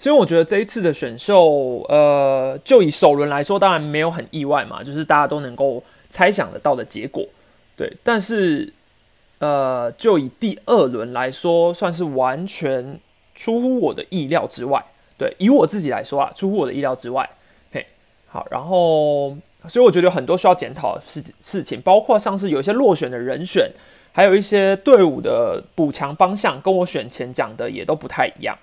所以我觉得这一次的选秀，呃，就以首轮来说，当然没有很意外嘛，就是大家都能够猜想得到的结果，对。但是，呃，就以第二轮来说，算是完全出乎我的意料之外，对。以我自己来说啊，出乎我的意料之外，嘿，好。然后，所以我觉得有很多需要检讨的事事情，包括像是有一些落选的人选，还有一些队伍的补强方向，跟我选前讲的也都不太一样。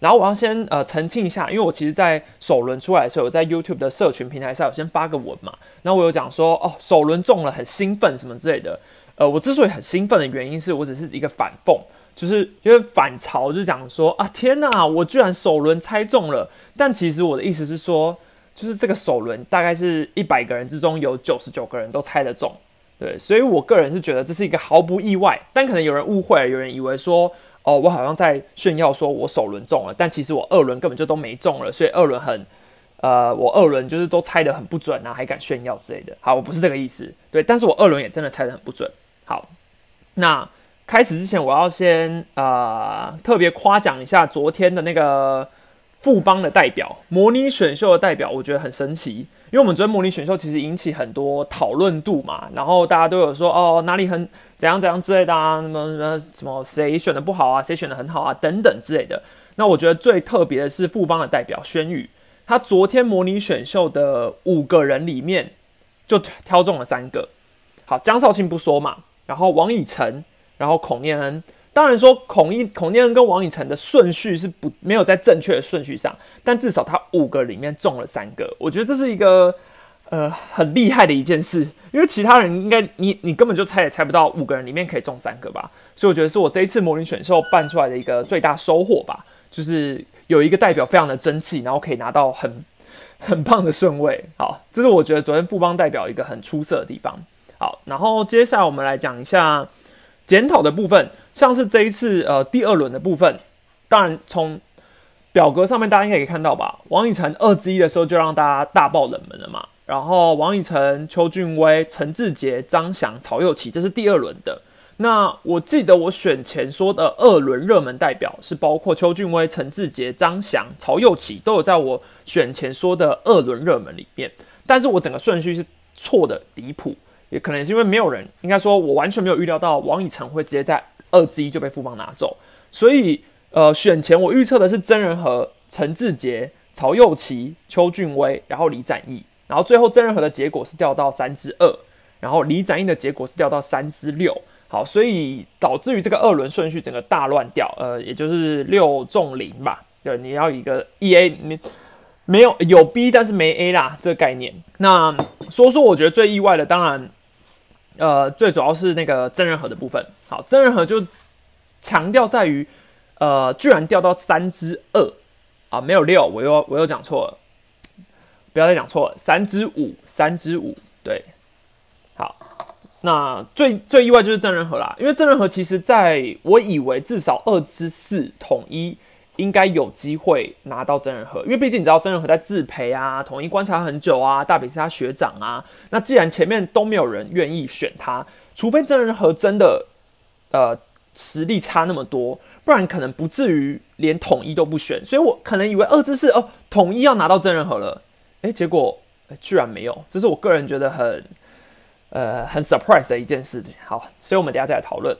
然后我要先呃澄清一下，因为我其实，在首轮出来的时候，我在 YouTube 的社群平台上有先发个文嘛，然后我有讲说，哦，首轮中了，很兴奋什么之类的。呃，我之所以很兴奋的原因是我只是一个反讽，就是因为反潮，就讲说啊，天哪，我居然首轮猜中了。但其实我的意思是说，就是这个首轮大概是一百个人之中有九十九个人都猜得中，对，所以我个人是觉得这是一个毫不意外，但可能有人误会，有人以为说。哦，我好像在炫耀说我首轮中了，但其实我二轮根本就都没中了，所以二轮很，呃，我二轮就是都猜的很不准啊，还敢炫耀之类的。好，我不是这个意思，对，但是我二轮也真的猜的很不准。好，那开始之前我要先呃特别夸奖一下昨天的那个富邦的代表，模拟选秀的代表，我觉得很神奇。因为我们昨天模拟选秀其实引起很多讨论度嘛，然后大家都有说哦哪里很怎样怎样之类的啊，什么什么什么谁选的不好啊，谁选的很好啊等等之类的。那我觉得最特别的是富邦的代表轩宇，他昨天模拟选秀的五个人里面就挑中了三个。好，江少庆不说嘛，然后王以诚，然后孔念恩。当然说孔一孔念恩跟王以诚的顺序是不没有在正确的顺序上，但至少他五个里面中了三个，我觉得这是一个呃很厉害的一件事，因为其他人应该你你根本就猜也猜不到五个人里面可以中三个吧，所以我觉得是我这一次模拟选秀办出来的一个最大收获吧，就是有一个代表非常的争气，然后可以拿到很很棒的顺位，好，这是我觉得昨天富邦代表一个很出色的地方。好，然后接下来我们来讲一下检讨的部分。像是这一次呃第二轮的部分，当然从表格上面大家应该可以看到吧，王以诚二之一的时候就让大家大爆冷门了嘛。然后王以诚、邱俊威、陈志杰、张翔、曹佑琪，这是第二轮的。那我记得我选前说的二轮热门代表是包括邱俊威、陈志杰、张翔、曹佑琪，都有在我选前说的二轮热门里面。但是我整个顺序是错的离谱，也可能是因为没有人，应该说我完全没有预料到王以诚会直接在。二之一就被富邦拿走，所以呃选前我预测的是曾仁和、陈志杰、曹佑琪、邱俊威，然后李展毅，然后最后曾仁和的结果是掉到三之二，然后李展毅的结果是掉到三之六，好，所以导致于这个二轮顺序整个大乱掉，呃，也就是六中零吧，对，你要一个 E A，你没有有 B 但是没 A 啦，这个概念。那说说我觉得最意外的，当然。呃，最主要是那个真人和的部分。好，真人和就强调在于，呃，居然掉到三之二啊，没有六，我又我又讲错了，不要再讲错了，三之五，三之五，对，好，那最最意外就是真人和啦，因为真人和其实在我以为至少二之四统一。应该有机会拿到真人和，因为毕竟你知道真人和在自培啊，统一观察很久啊，大比是他学长啊。那既然前面都没有人愿意选他，除非真人和真的呃实力差那么多，不然可能不至于连统一都不选。所以我可能以为二之四哦，统一要拿到真人和了，诶，结果居然没有，这是我个人觉得很呃很 surprise 的一件事情。好，所以我们等下再来讨论。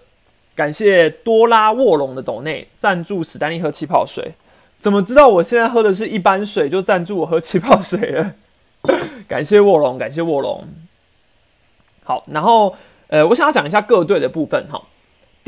感谢多拉卧龙的斗内赞助史丹利喝气泡水，怎么知道我现在喝的是一般水就赞助我喝气泡水了？感谢卧龙，感谢卧龙。好，然后呃，我想要讲一下各队的部分哈。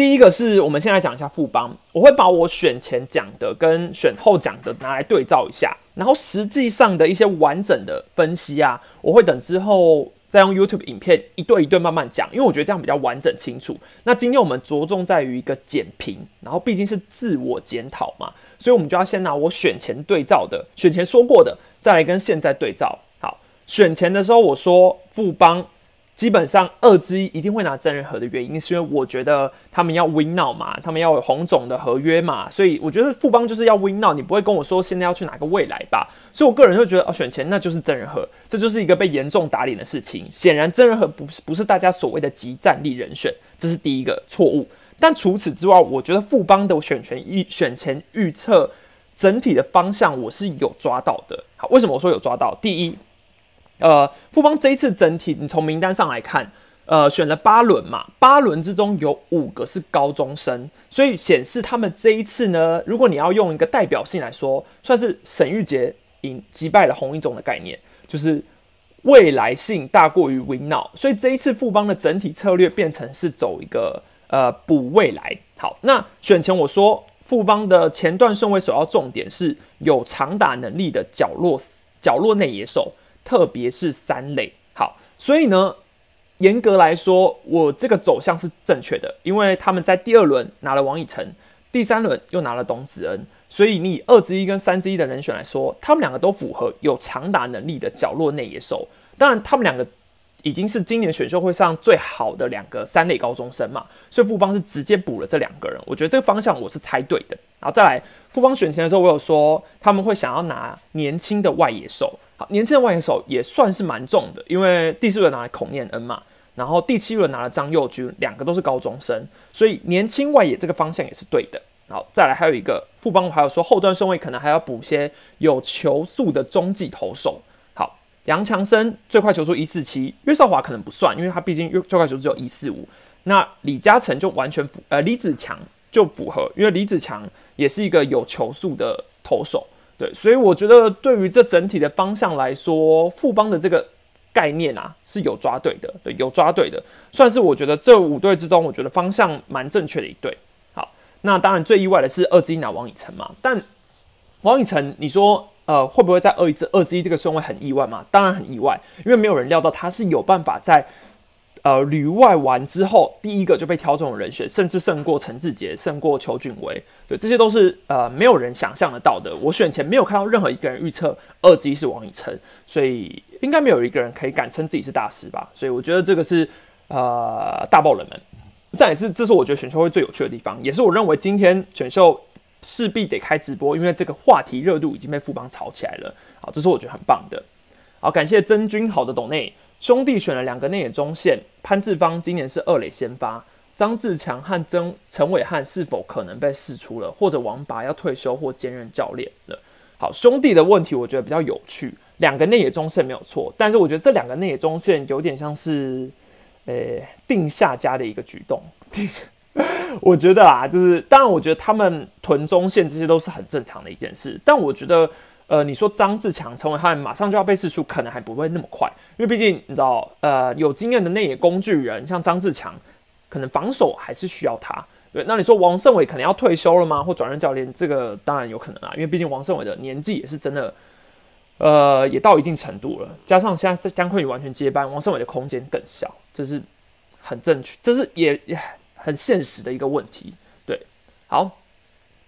第一个是我们先来讲一下富邦，我会把我选前讲的跟选后讲的拿来对照一下，然后实际上的一些完整的分析啊，我会等之后。再用 YouTube 影片一对一对慢慢讲，因为我觉得这样比较完整清楚。那今天我们着重在于一个简评，然后毕竟是自我检讨嘛，所以我们就要先拿我选前对照的、选前说过的，再来跟现在对照。好，选前的时候我说富邦。基本上二之一一定会拿真人和的原因，是因为我觉得他们要 win now 嘛，他们要有红总的合约嘛，所以我觉得富邦就是要 win now，你不会跟我说现在要去哪个未来吧？所以我个人会觉得哦，选钱那就是真人和，这就是一个被严重打脸的事情。显然真人和不是不是大家所谓的集战力人选，这是第一个错误。但除此之外，我觉得富邦的选权预选前预测整体的方向我是有抓到的。好，为什么我说有抓到？第一，呃，富邦这一次整体，你从名单上来看，呃，选了八轮嘛，八轮之中有五个是高中生，所以显示他们这一次呢，如果你要用一个代表性来说，算是沈玉杰赢击败了洪一中的概念，就是未来性大过于 win now，所以这一次富邦的整体策略变成是走一个呃补未来。好，那选前我说。富邦的前段顺位首要重点是有长打能力的角落角落内野手，特别是三垒。好，所以呢，严格来说，我这个走向是正确的，因为他们在第二轮拿了王以诚，第三轮又拿了董子恩，所以你以二之一跟三之一的人选来说，他们两个都符合有长打能力的角落内野手。当然，他们两个。已经是今年选秀会上最好的两个三类高中生嘛，所以富邦是直接补了这两个人。我觉得这个方向我是猜对的。然后再来，富邦选前的时候，我有说他们会想要拿年轻的外野手。年轻的外野手也算是蛮重的，因为第四轮拿了孔念恩嘛，然后第七轮拿了张佑军，两个都是高中生，所以年轻外野这个方向也是对的。好，再来还有一个富邦还有说后段顺位可能还要补些有球速的中继投手。好杨强生最快球速一四七，岳少华可能不算，因为他毕竟最快球速只有一四五。那李嘉诚就完全符，呃，李子强就符合，因为李子强也是一个有球速的投手，对，所以我觉得对于这整体的方向来说，富邦的这个概念啊是有抓对的，对，有抓对的，算是我觉得这五队之中，我觉得方向蛮正确的一队。好，那当然最意外的是二之一拿王以诚嘛，但王以诚，你说？呃，会不会在二一、二之一这个顺位很意外吗？当然很意外，因为没有人料到他是有办法在呃旅外完之后，第一个就被挑中的人选，甚至胜过陈志杰，胜过邱俊威，对，这些都是呃没有人想象得到的。我选前没有看到任何一个人预测二之一是王以诚，所以应该没有一个人可以敢称自己是大师吧？所以我觉得这个是呃大爆冷门，但也是这是我觉得选秀会最有趣的地方，也是我认为今天选秀。势必得开直播，因为这个话题热度已经被富邦炒起来了。好，这是我觉得很棒的。好，感谢曾君好的董内兄弟选了两个内野中线，潘志芳今年是二垒先发，张志强和曾陈伟汉是否可能被释出了，或者王拔要退休或兼任教练了？好，兄弟的问题我觉得比较有趣，两个内野中线没有错，但是我觉得这两个内野中线有点像是呃定下家的一个举动。我觉得啊，就是当然，我觉得他们屯中线这些都是很正常的一件事。但我觉得，呃，你说张志强成为他们马上就要被释出，可能还不会那么快，因为毕竟你知道，呃，有经验的内野工具人像张志强，可能防守还是需要他。对，那你说王胜伟可能要退休了吗？或转任教练？这个当然有可能啊，因为毕竟王胜伟的年纪也是真的，呃，也到一定程度了。加上现在姜昆宇完全接班，王胜伟的空间更小，这是很正确，这是也也。很现实的一个问题，对，好，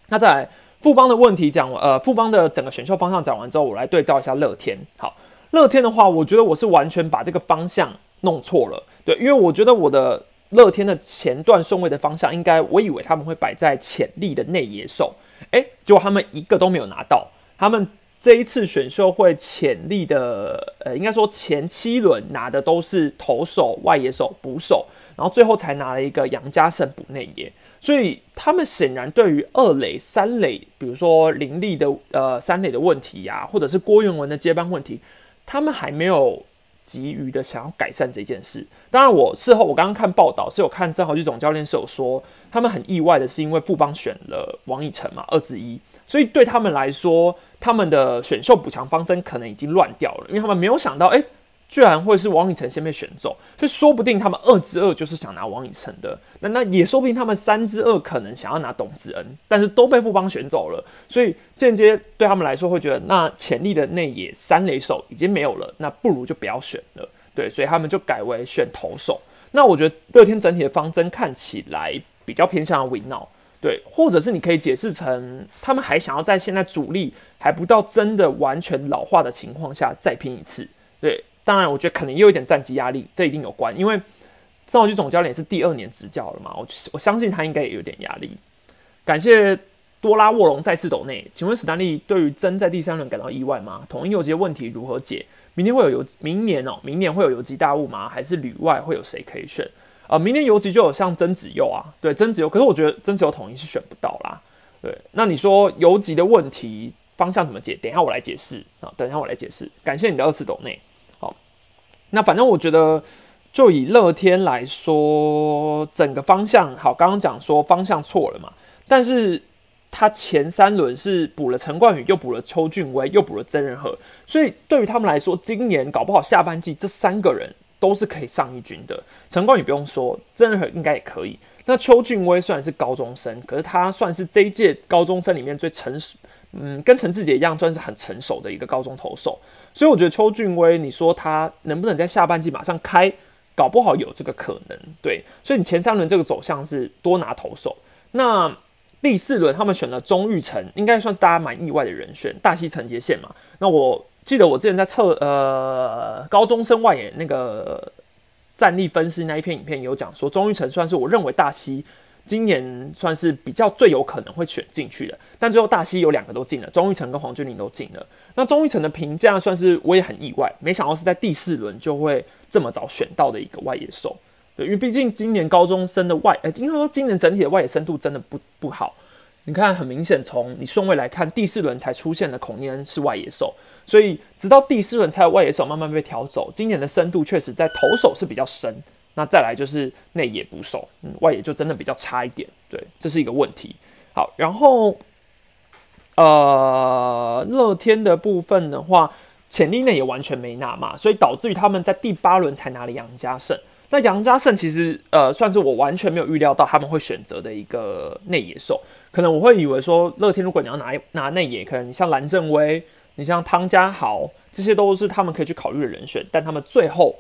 那再来富邦的问题讲，呃，富邦的整个选秀方向讲完之后，我来对照一下乐天。好，乐天的话，我觉得我是完全把这个方向弄错了，对，因为我觉得我的乐天的前段顺位的方向，应该我以为他们会摆在潜力的内野手，诶，结果他们一个都没有拿到，他们这一次选秀会潜力的，呃，应该说前七轮拿的都是投手、外野手、捕手。然后最后才拿了一个杨家胜补内野，所以他们显然对于二垒、三垒，比如说林立的呃三垒的问题呀，或者是郭元文的接班问题，他们还没有急于的想要改善这件事。当然，我事后我刚刚看报道是有看郑豪基总教练是有说，他们很意外的是因为富邦选了王以诚嘛，二之一，所以对他们来说，他们的选秀补强方针可能已经乱掉了，因为他们没有想到，哎。居然会是王以诚先被选走，所以说不定他们二之二就是想拿王以诚的，那那也说不定他们三之二可能想要拿董子恩，但是都被富邦选走了，所以间接对他们来说会觉得那潜力的内野三垒手已经没有了，那不如就不要选了，对，所以他们就改为选投手。那我觉得乐天整体的方针看起来比较偏向 win now，对，或者是你可以解释成他们还想要在现在主力还不到真的完全老化的情况下再拼一次，对。当然，我觉得可能也有一点战绩压力，这一定有关，因为郑浩基总教练是第二年执教了嘛，我我相信他应该也有点压力。感谢多拉沃隆再次抖内，请问史丹利对于真在第三轮感到意外吗？统一游击问题如何解？明天会有游明年哦，明年会有游击大雾吗？还是旅外会有谁可以选？呃，明年游击就有像曾子佑啊，对曾子佑，可是我觉得曾子佑统一是选不到啦。对，那你说游击的问题方向怎么解？等一下我来解释啊，等一下我来解释。感谢你的二次抖内。那反正我觉得，就以乐天来说，整个方向好，刚刚讲说方向错了嘛，但是他前三轮是补了陈冠宇，又补了邱俊威，又补了曾仁和，所以对于他们来说，今年搞不好下半季这三个人都是可以上一军的。陈冠宇不用说，曾仁和应该也可以。那邱俊威虽然是高中生，可是他算是这一届高中生里面最成熟，嗯，跟陈志杰一样，算是很成熟的一个高中投手。所以我觉得邱俊威，你说他能不能在下半季马上开，搞不好有这个可能。对，所以你前三轮这个走向是多拿投手。那第四轮他们选了钟玉成，应该算是大家蛮意外的人选，大溪承接线嘛。那我记得我之前在测呃高中生外野那个。战力分析那一篇影片有讲说，钟玉成算是我认为大西今年算是比较最有可能会选进去的，但最后大西有两个都进了，钟玉成跟黄俊麟都进了。那钟玉成的评价算是我也很意外，没想到是在第四轮就会这么早选到的一个外野手。对，因为毕竟今年高中生的外，呃，应该说今年整体的外野深度真的不不好。你看，很明显从你顺位来看，第四轮才出现的孔念恩是外野手。所以，直到第四轮才有外野手慢慢被调走。今年的深度确实在投手是比较深，那再来就是内野捕手，嗯，外野就真的比较差一点。对，这是一个问题。好，然后，呃，乐天的部分的话，潜力内也完全没拿嘛，所以导致于他们在第八轮才拿了杨家胜。那杨家胜其实，呃，算是我完全没有预料到他们会选择的一个内野手。可能我会以为说，乐天如果你要拿拿内野，可能你像蓝正威。你像汤家豪，这些都是他们可以去考虑的人选，但他们最后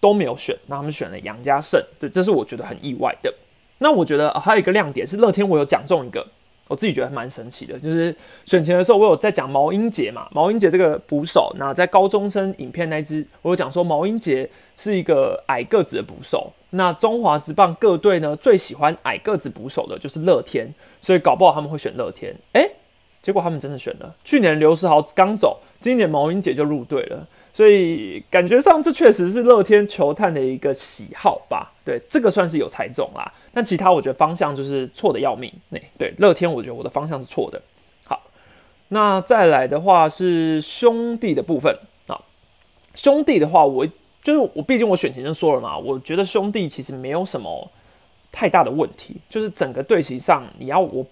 都没有选，那他们选了杨家胜，对，这是我觉得很意外的。那我觉得还有一个亮点是乐天，我有讲中一个，我自己觉得蛮神奇的，就是选前的时候我有在讲毛英杰嘛，毛英杰这个捕手，那在高中生影片那支，我有讲说毛英杰是一个矮个子的捕手，那中华职棒各队呢最喜欢矮个子捕手的就是乐天，所以搞不好他们会选乐天，诶。结果他们真的选了。去年刘世豪刚走，今年毛英杰就入队了，所以感觉上这确实是乐天球探的一个喜好吧？对，这个算是有猜中啦。但其他我觉得方向就是错的要命。那对乐天，我觉得我的方向是错的。好，那再来的话是兄弟的部分啊。兄弟的话，我就是我，毕竟我选前就说了嘛，我觉得兄弟其实没有什么太大的问题，就是整个队形上你要我。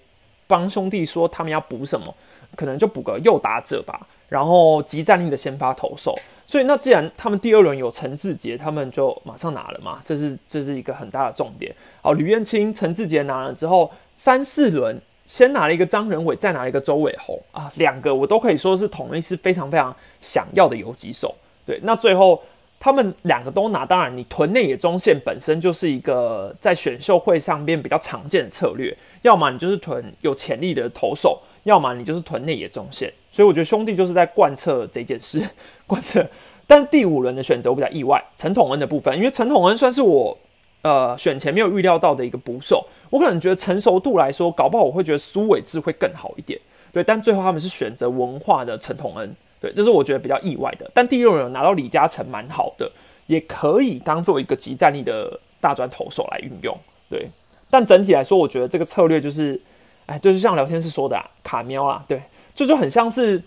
帮兄弟说他们要补什么，可能就补个右打者吧，然后集战力的先发投手。所以那既然他们第二轮有陈志杰，他们就马上拿了嘛，这是这是一个很大的重点。好，吕彦青、陈志杰拿了之后，三四轮先拿了一个张仁伟，再拿了一个周伟宏啊，两个我都可以说是统一是非常非常想要的游击手。对，那最后。他们两个都拿，当然你囤内野中线本身就是一个在选秀会上面比较常见的策略，要么你就是囤有潜力的投手，要么你就是囤内野中线。所以我觉得兄弟就是在贯彻这件事，贯彻。但第五轮的选择我比较意外，陈统恩的部分，因为陈统恩算是我呃选前没有预料到的一个捕手，我可能觉得成熟度来说，搞不好我会觉得苏伟志会更好一点，对。但最后他们是选择文化的陈统恩。对，这是我觉得比较意外的。但第六轮拿到李嘉诚蛮好的，也可以当做一个集战力的大专投手来运用。对，但整体来说，我觉得这个策略就是，哎，就是像聊天室说的啊，卡喵啊，对，这就很像是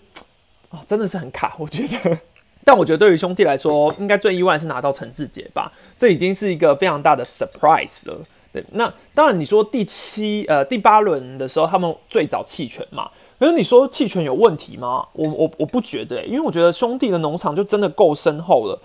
啊，真的是很卡。我觉得，但我觉得对于兄弟来说，应该最意外是拿到陈志杰吧，这已经是一个非常大的 surprise 了。对，那当然你说第七呃第八轮的时候，他们最早弃权嘛。可是你说弃权有问题吗？我我我不觉得，因为我觉得兄弟的农场就真的够深厚了，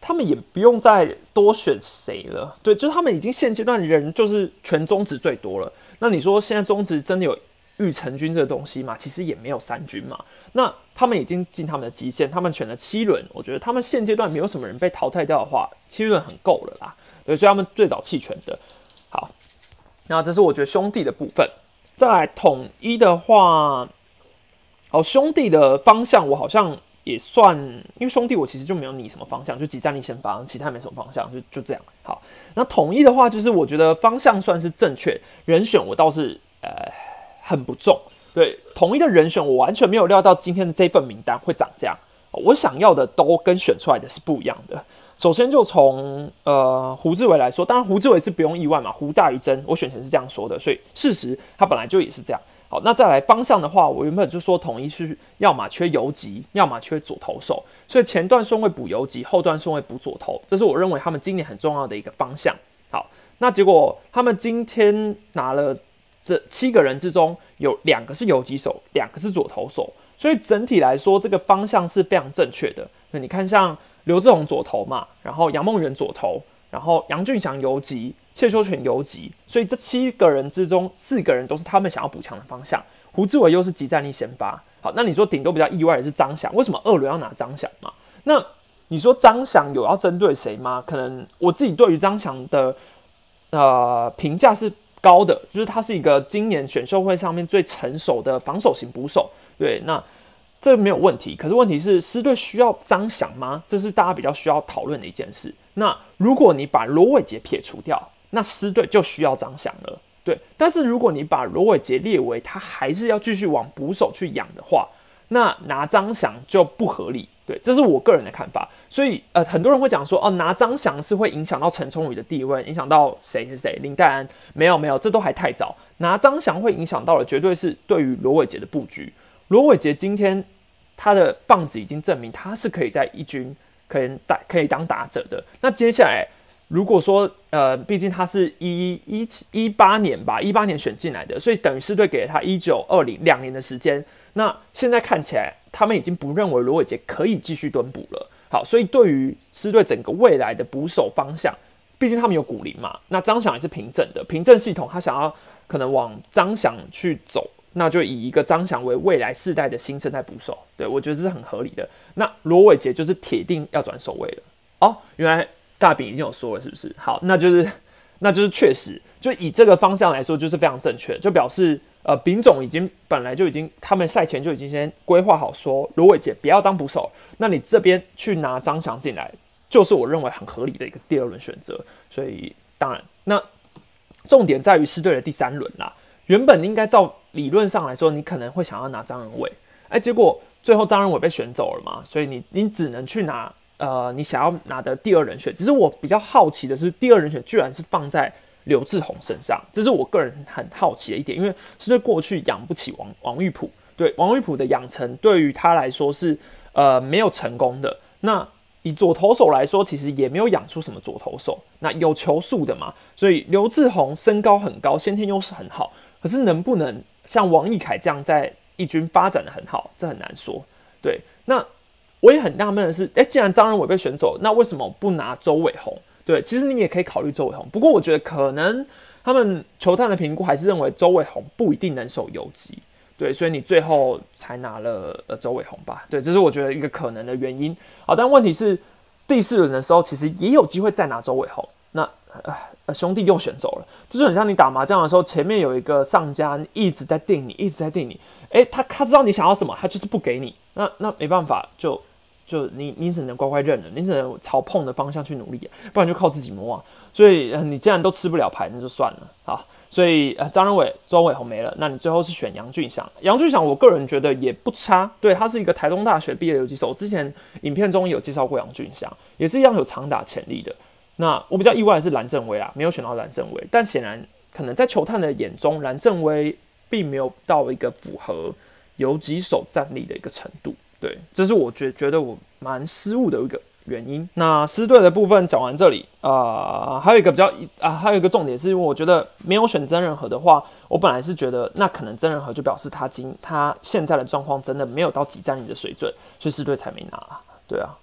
他们也不用再多选谁了。对，就是他们已经现阶段人就是全中职最多了。那你说现在中职真的有玉成军这个东西吗？其实也没有三军嘛。那他们已经进他们的极限，他们选了七轮，我觉得他们现阶段没有什么人被淘汰掉的话，七轮很够了啦。对，所以他们最早弃权的。好，那这是我觉得兄弟的部分。再来统一的话。好，兄弟的方向我好像也算，因为兄弟我其实就没有你什么方向，就几战力先发，其他没什么方向，就就这样。好，那统一的话，就是我觉得方向算是正确，人选我倒是呃很不重。对，统一的人选我完全没有料到今天的这份名单会长这样。我想要的都跟选出来的是不一样的。首先就从呃胡志伟来说，当然胡志伟是不用意外嘛，胡大于真，我选前是这样说的，所以事实他本来就也是这样。好，那再来方向的话，我原本就说统一是要么缺游击，要么缺左投手，所以前段顺位补游击，后段顺位补左投，这是我认为他们今年很重要的一个方向。好，那结果他们今天拿了这七个人之中，有两个是游击手，两个是左投手，所以整体来说，这个方向是非常正确的。那你看，像刘志宏左投嘛，然后杨梦圆左投，然后杨俊祥游击。谢修全游击，所以这七个人之中，四个人都是他们想要补强的方向。胡志伟又是集战力先发，好，那你说顶多比较意外的是张翔，为什么二轮要拿张翔嘛？那你说张翔有要针对谁吗？可能我自己对于张翔的呃评价是高的，就是他是一个今年选秀会上面最成熟的防守型捕手，对，那这没有问题。可是问题是，狮队需要张翔吗？这是大家比较需要讨论的一件事。那如果你把罗伟杰撇除掉，那狮队就需要张翔了，对。但是如果你把罗伟杰列为他还是要继续往捕手去养的话，那拿张翔就不合理，对，这是我个人的看法。所以呃，很多人会讲说，哦，拿张翔是会影响到陈崇宇的地位，影响到谁谁谁，林黛安没有没有，这都还太早。拿张翔会影响到的，绝对是对于罗伟杰的布局。罗伟杰今天他的棒子已经证明他是可以在一军可以打可以当打者的。那接下来。如果说，呃，毕竟他是一一一八年吧，一八年选进来的，所以等于是队给了他一九二零两年的时间。那现在看起来，他们已经不认为罗伟杰可以继续蹲捕了。好，所以对于狮队整个未来的捕手方向，毕竟他们有古林嘛，那张翔也是凭证的，凭证系统他想要可能往张翔去走，那就以一个张翔为未来世代的新生代捕手。对我觉得这是很合理的。那罗伟杰就是铁定要转守卫了。哦，原来。大饼已经有说了，是不是？好，那就是，那就是确实，就以这个方向来说，就是非常正确，就表示，呃，丙总已经本来就已经，他们赛前就已经先规划好，说罗伟杰不要当捕手，那你这边去拿张翔进来，就是我认为很合理的一个第二轮选择。所以，当然，那重点在于是队的第三轮啦。原本应该照理论上来说，你可能会想要拿张仁伟，哎，结果最后张仁伟被选走了嘛，所以你你只能去拿。呃，你想要拿的第二人选，只是我比较好奇的是，第二人选居然是放在刘志宏身上，这是我个人很好奇的一点，因为是对过去养不起王王玉普，对王玉普的养成对于他来说是呃没有成功的。那以左投手来说，其实也没有养出什么左投手，那有球速的嘛，所以刘志宏身高很高，先天优势很好，可是能不能像王义凯这样在一军发展的很好，这很难说。对，那。我也很纳闷的是，哎，既然张仁伟被选走，那为什么不拿周伟宏？对，其实你也可以考虑周伟宏。不过我觉得可能他们球探的评估还是认为周伟宏不一定能守游击，对，所以你最后才拿了呃周伟宏吧？对，这是我觉得一个可能的原因。好，但问题是第四轮的时候，其实也有机会再拿周伟宏。那呃兄弟又选走了，这就很像你打麻将的时候，前面有一个上家一直在定你，一直在定你。哎，他他知道你想要什么，他就是不给你。那那没办法，就。就你，你只能乖乖认了，你只能朝碰的方向去努力，不然就靠自己摸啊。所以你既然都吃不了牌，那就算了啊，所以呃，张仁伟、周伟宏没了，那你最后是选杨俊祥。杨俊祥，我个人觉得也不差，对他是一个台东大学毕业的游击手，我之前影片中有介绍过杨俊祥，也是一样有长打潜力的。那我比较意外的是蓝正威啊，没有选到蓝正威，但显然可能在球探的眼中，蓝正威并没有到一个符合游击手战力的一个程度。对，这是我觉觉得我蛮失误的一个原因。那狮队的部分讲完这里啊，还有一个比较啊，还有一个重点是，因为我觉得没有选曾仁和的话，我本来是觉得那可能曾仁和就表示他今他现在的状况真的没有到几战里的水准，所以狮队才没拿。对啊，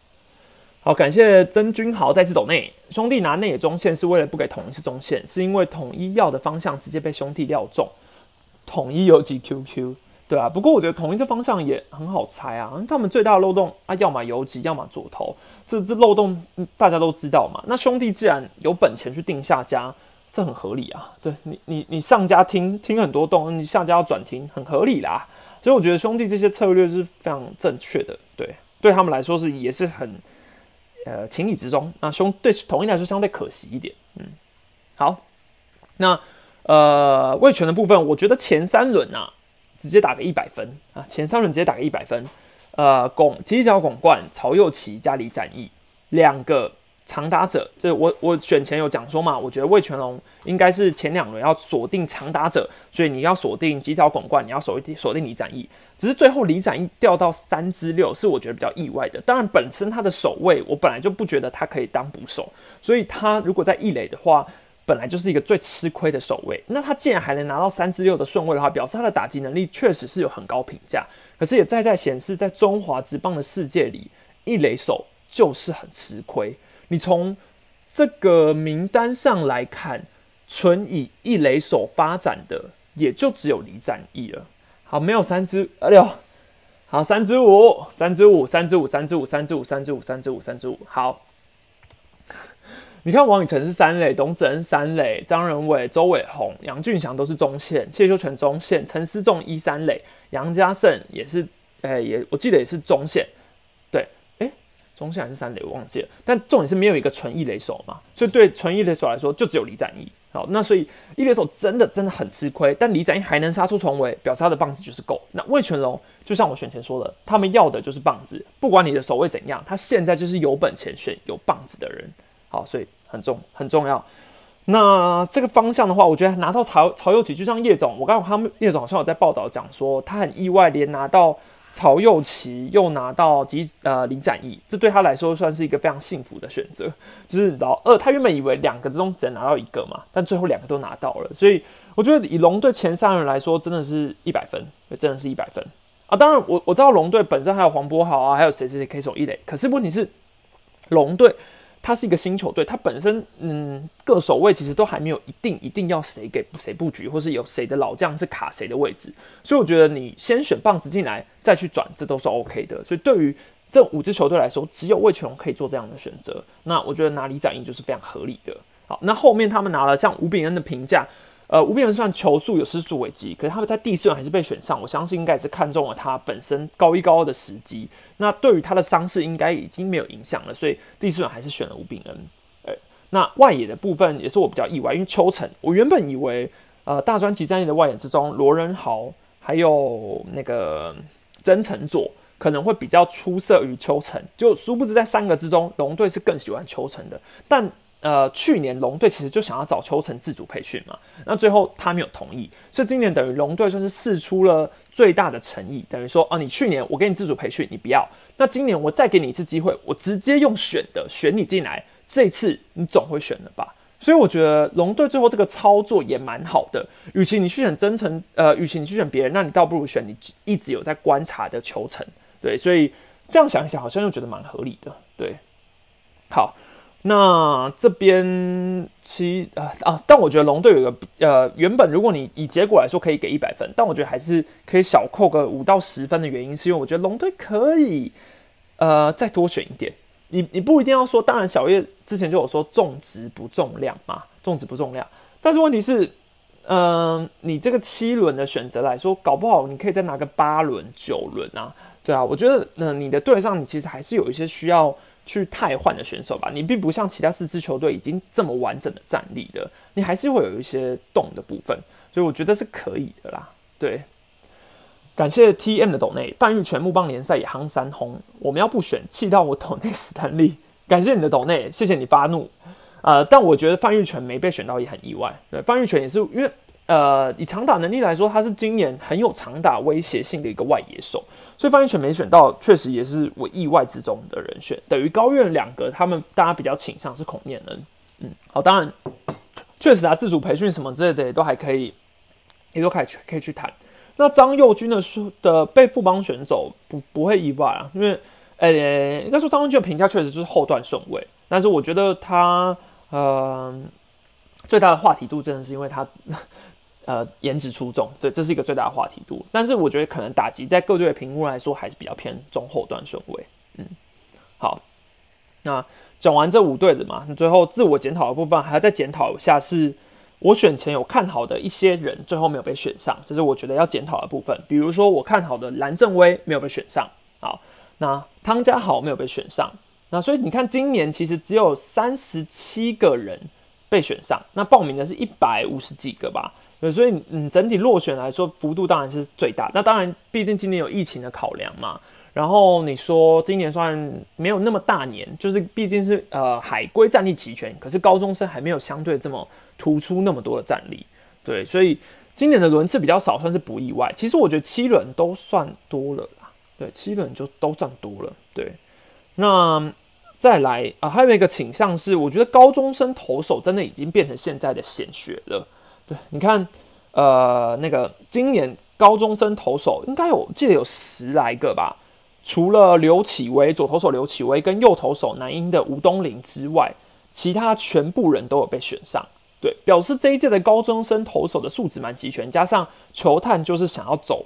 好，感谢曾君豪再次走内兄弟拿内野中线是为了不给统一是中线，是因为统一要的方向直接被兄弟料中，统一有几 QQ。对啊，不过我觉得统一这方向也很好猜啊。他们最大的漏洞啊，要么游击，要么左投，这这漏洞大家都知道嘛。那兄弟既然有本钱去定下家，这很合理啊。对你，你你上家听听很多洞，你下家要转听，很合理啦。所以我觉得兄弟这些策略是非常正确的。对，对他们来说是也是很呃情理之中。那兄对统一来说相对可惜一点。嗯，好，那呃魏权的部分，我觉得前三轮啊。直接打个一百分啊！前三轮直接打个一百分。呃，巩犄角拱冠、曹佑奇加李展毅两个长打者，这我我选前有讲说嘛，我觉得魏全龙应该是前两轮要锁定长打者，所以你要锁定及早拱冠，你要锁定锁定李展毅。只是最后李展毅掉到三支六，是我觉得比较意外的。当然，本身他的守卫我本来就不觉得他可以当捕手，所以他如果在一垒的话，本来就是一个最吃亏的守卫。那他既然还能拿到三支六的顺位的话，表示他的打击能力确实是有很高评价。可是也在在显示，在中华职棒的世界里，一垒手就是很吃亏。你从这个名单上来看，纯以一垒手发展的也就只有李展毅了。好，没有三支，哎呦，好，三支五，三支五，三支五，三支五，三支五，三支五，三支五，三支五。好，你看王宇成是三垒，董子恩三垒，张仁伟、周伟宏、杨俊祥都是中线，谢修全中线，陈思仲一三垒，杨家胜也是，哎，也我记得也是中线。对，哎中线还是三垒，我忘记了。但重点是没有一个纯一垒手嘛，所以对纯一垒手来说，就只有李展毅。好，那所以一垒手真的真的很吃亏。但李展毅还能杀出重围，表示他的棒子就是够。那魏全龙就像我选前说的，他们要的就是棒子，不管你的守卫怎样，他现在就是有本钱选有棒子的人。好，所以很重很重要。那这个方向的话，我觉得拿到曹曹佑启，就像叶总，我刚刚他们叶总好像有在报道讲说，他很意外连拿到。曹佑齐又拿到几呃林展毅，这对他来说算是一个非常幸福的选择。就是老二，他原本以为两个之中只能拿到一个嘛，但最后两个都拿到了。所以我觉得以龙队前三人来说，真的是一百分，真的是一百分啊！当然，我我知道龙队本身还有黄波豪啊，还有谁谁谁可以守一垒，可是问题是龙队。它是一个新球队，它本身嗯各守卫其实都还没有一定一定要谁给谁布局，或是有谁的老将是卡谁的位置，所以我觉得你先选棒子进来再去转，这都是 OK 的。所以对于这五支球队来说，只有魏全龙可以做这样的选择。那我觉得拿李展英就是非常合理的。好，那后面他们拿了像吴炳恩的评价。呃，吴炳恩算球速有失速危机，可是他们在第四轮还是被选上，我相信应该是看中了他本身高一高二的时机。那对于他的伤势应该已经没有影响了，所以第四轮还是选了吴炳恩。诶，那外野的部分也是我比较意外，因为邱成，我原本以为呃大专级战役的外野之中，罗仁豪还有那个曾成佐可能会比较出色于邱成，就殊不知在三个之中，龙队是更喜欢邱成的，但。呃，去年龙队其实就想要找邱成自主培训嘛，那最后他没有同意，所以今年等于龙队算是试出了最大的诚意，等于说，哦，你去年我给你自主培训，你不要，那今年我再给你一次机会，我直接用选的选你进来，这次你总会选的吧？所以我觉得龙队最后这个操作也蛮好的，与其你去选真诚，呃，与其你去选别人，那你倒不如选你一直有在观察的邱成，对，所以这样想一想，好像又觉得蛮合理的，对，好。那这边其呃啊，但我觉得龙队有个呃，原本如果你以结果来说可以给一百分，但我觉得还是可以小扣个五到十分的原因，是因为我觉得龙队可以呃再多选一点。你你不一定要说，当然小叶之前就有说重质不重量嘛，重质不重量。但是问题是，嗯，你这个七轮的选择来说，搞不好你可以再拿个八轮、九轮啊，对啊，我觉得那你的队上你其实还是有一些需要。去汰换的选手吧，你并不像其他四支球队已经这么完整的战力的，你还是会有一些动的部分，所以我觉得是可以的啦。对，感谢 T M 的斗内，半玉全木棒联赛也夯三轰，我们要不选，气到我斗内史丹利，感谢你的斗内，谢谢你发怒，呃，但我觉得范玉泉没被选到也很意外，对，范玉泉也是因为。呃，以长打能力来说，他是今年很有长打威胁性的一个外野手，所以范逸权没选到，确实也是我意外之中的人选。等于高院两个，他们大家比较倾向是孔念恩。嗯，好，当然，确实啊，自主培训什么之类的也都还可以，也都可以去可以去谈。那张佑军的书的被副帮选走，不不会意外啊，因为呃，应该说张佑军的评价确实就是后段顺位，但是我觉得他呃最大的话题度真的是因为他。呃，颜值出众，对，这是一个最大的话题度。但是我觉得可能打击在各队的评估来说还是比较偏中后段顺位。嗯，好，那讲完这五队的嘛，那最后自我检讨的部分还要再检讨一下，是我选前有看好的一些人最后没有被选上，这是我觉得要检讨的部分。比如说我看好的蓝正威没有被选上，好，那汤家豪没有被选上，那所以你看今年其实只有三十七个人被选上，那报名的是一百五十几个吧。所以嗯，整体落选来说，幅度当然是最大。那当然，毕竟今年有疫情的考量嘛。然后你说今年算没有那么大年，就是毕竟是呃海归战力齐全，可是高中生还没有相对这么突出那么多的战力，对，所以今年的轮次比较少，算是不意外。其实我觉得七轮都算多了啦，对，七轮就都算多了，对。那再来啊，还有一个倾向是，我觉得高中生投手真的已经变成现在的显学了，对，你看，呃，那个今年高中生投手应该有记得有十来个吧。除了刘启威左投手刘启威跟右投手南英的吴东林之外，其他全部人都有被选上。对，表示这一届的高中生投手的素质蛮齐全，加上球探就是想要走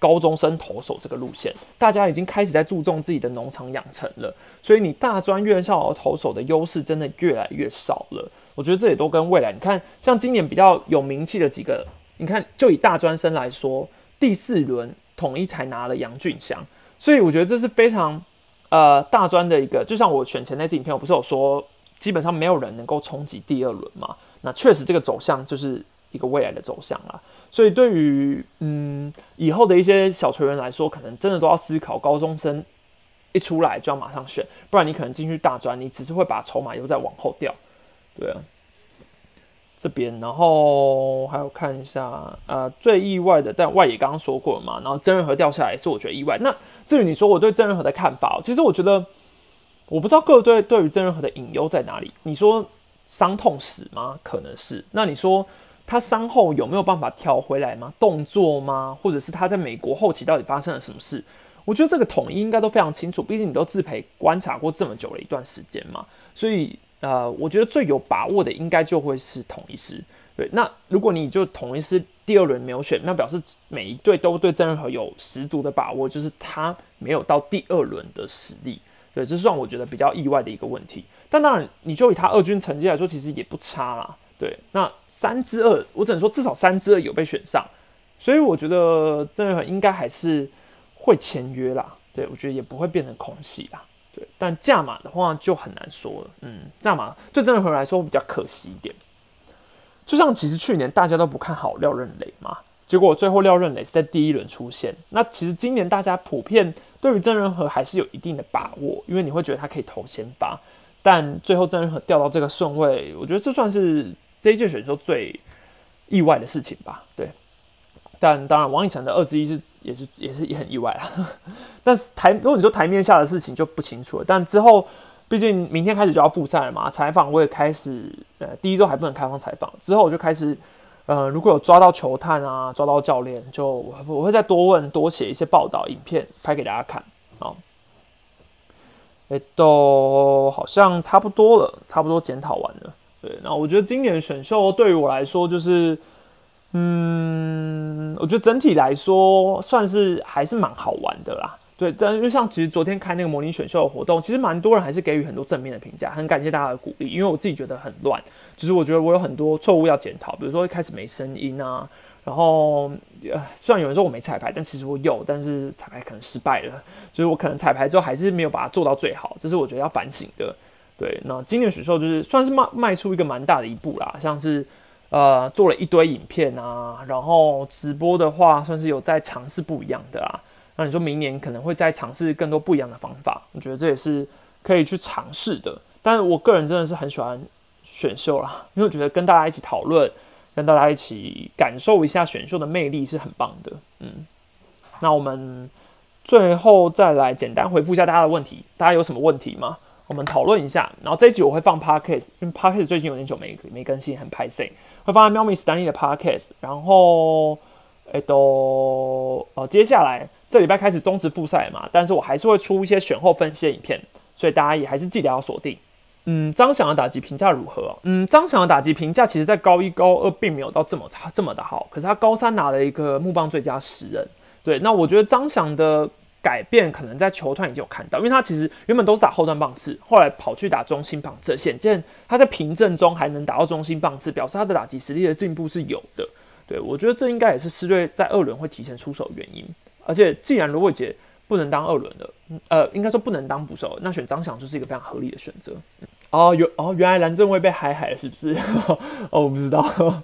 高中生投手这个路线，大家已经开始在注重自己的农场养成了。所以你大专院校投手的优势真的越来越少了。我觉得这也都跟未来，你看像今年比较有名气的几个，你看就以大专生来说，第四轮统一才拿了杨俊祥。所以我觉得这是非常，呃，大专的一个，就像我选前那支影片，我不是有说，基本上没有人能够冲击第二轮嘛？那确实这个走向就是一个未来的走向啦。所以对于嗯以后的一些小球员来说，可能真的都要思考，高中生一出来就要马上选，不然你可能进去大专，你只是会把筹码又再往后掉，对啊。这边，然后还有看一下，呃，最意外的，但外野刚刚说过了嘛，然后真人和掉下来是我觉得意外。那至于你说我对真人和的看法，其实我觉得，我不知道各队对于真人和的隐忧在哪里。你说伤痛史吗？可能是。那你说他伤后有没有办法调回来吗？动作吗？或者是他在美国后期到底发生了什么事？我觉得这个统一应该都非常清楚，毕竟你都自培观察过这么久了一段时间嘛，所以。呃，我觉得最有把握的应该就会是统一师。对，那如果你就统一师第二轮没有选，那表示每一队都对郑仁和有十足的把握，就是他没有到第二轮的实力。对，这算我觉得比较意外的一个问题。但当然，你就以他二军成绩来说，其实也不差啦。对，那三支二，我只能说至少三支二有被选上，所以我觉得郑仁和应该还是会签约啦。对，我觉得也不会变成空气啦。对，但价码的话就很难说了。嗯，价码对真人和来说比较可惜一点。就像其实去年大家都不看好廖任磊嘛，结果最后廖任磊是在第一轮出现。那其实今年大家普遍对于真人和还是有一定的把握，因为你会觉得他可以投先发。但最后真人和掉到这个顺位，我觉得这算是这一届选秀最意外的事情吧。对，但当然王以诚的二之一是。也是也是也很意外啊，但是台如果你说台面下的事情就不清楚了。但之后毕竟明天开始就要复赛了嘛，采访我也开始，呃，第一周还不能开放采访，之后我就开始，呃，如果有抓到球探啊，抓到教练，就我我会再多问多写一些报道影片拍给大家看啊。哎，都好像差不多了，差不多检讨完了。对，那我觉得今年选秀对于我来说就是。嗯，我觉得整体来说算是还是蛮好玩的啦。对，但就像其实昨天开那个模拟选秀的活动，其实蛮多人还是给予很多正面的评价，很感谢大家的鼓励。因为我自己觉得很乱，就是我觉得我有很多错误要检讨，比如说一开始没声音啊，然后呃虽然有人说我没彩排，但其实我有，但是彩排可能失败了，就是我可能彩排之后还是没有把它做到最好，这是我觉得要反省的。对，那今年选秀就是算是迈迈出一个蛮大的一步啦，像是。呃，做了一堆影片啊，然后直播的话，算是有在尝试不一样的啊。那你说明年可能会再尝试更多不一样的方法，我觉得这也是可以去尝试的。但是我个人真的是很喜欢选秀啦，因为我觉得跟大家一起讨论，跟大家一起感受一下选秀的魅力是很棒的。嗯，那我们最后再来简单回复一下大家的问题，大家有什么问题吗？我们讨论一下。然后这一集我会放 podcast，因为 podcast 最近有点久没没更新，很拍 C。会放在喵咪 Stanley 的 Podcast，然后，诶，都，呃，接下来这礼拜开始终止复赛嘛，但是我还是会出一些选后分析的影片，所以大家也还是记得要锁定。嗯，张翔的打击评价如何？嗯，张翔的打击评价其实在高一、高二并没有到这么差这么的好，可是他高三拿了一个木棒最佳十人。对，那我觉得张翔的。改变可能在球团已经有看到，因为他其实原本都是打后段棒次，后来跑去打中心棒次，显见他在平阵中还能打到中心棒次，表示他的打击实力的进步是有的。对我觉得这应该也是狮队在二轮会提前出手的原因。而且既然罗伟杰不能当二轮的，呃，应该说不能当捕手，那选张翔就是一个非常合理的选择。哦，有哦，原来蓝正威被海海了，是不是？哦，我不知道。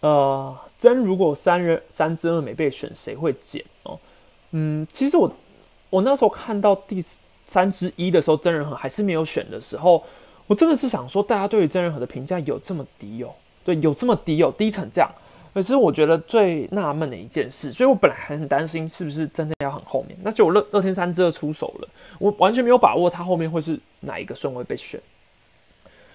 呃，真如果三人三支二没被选，谁会捡？嗯，其实我我那时候看到第三之一的时候，真人和还是没有选的时候，我真的是想说，大家对于真人和的评价有这么低哦？对，有这么低哦，低成这样。可是我觉得最纳闷的一件事，所以我本来很担心是不是真的要很后面，那就乐乐天三之二出手了，我完全没有把握他后面会是哪一个顺位被选。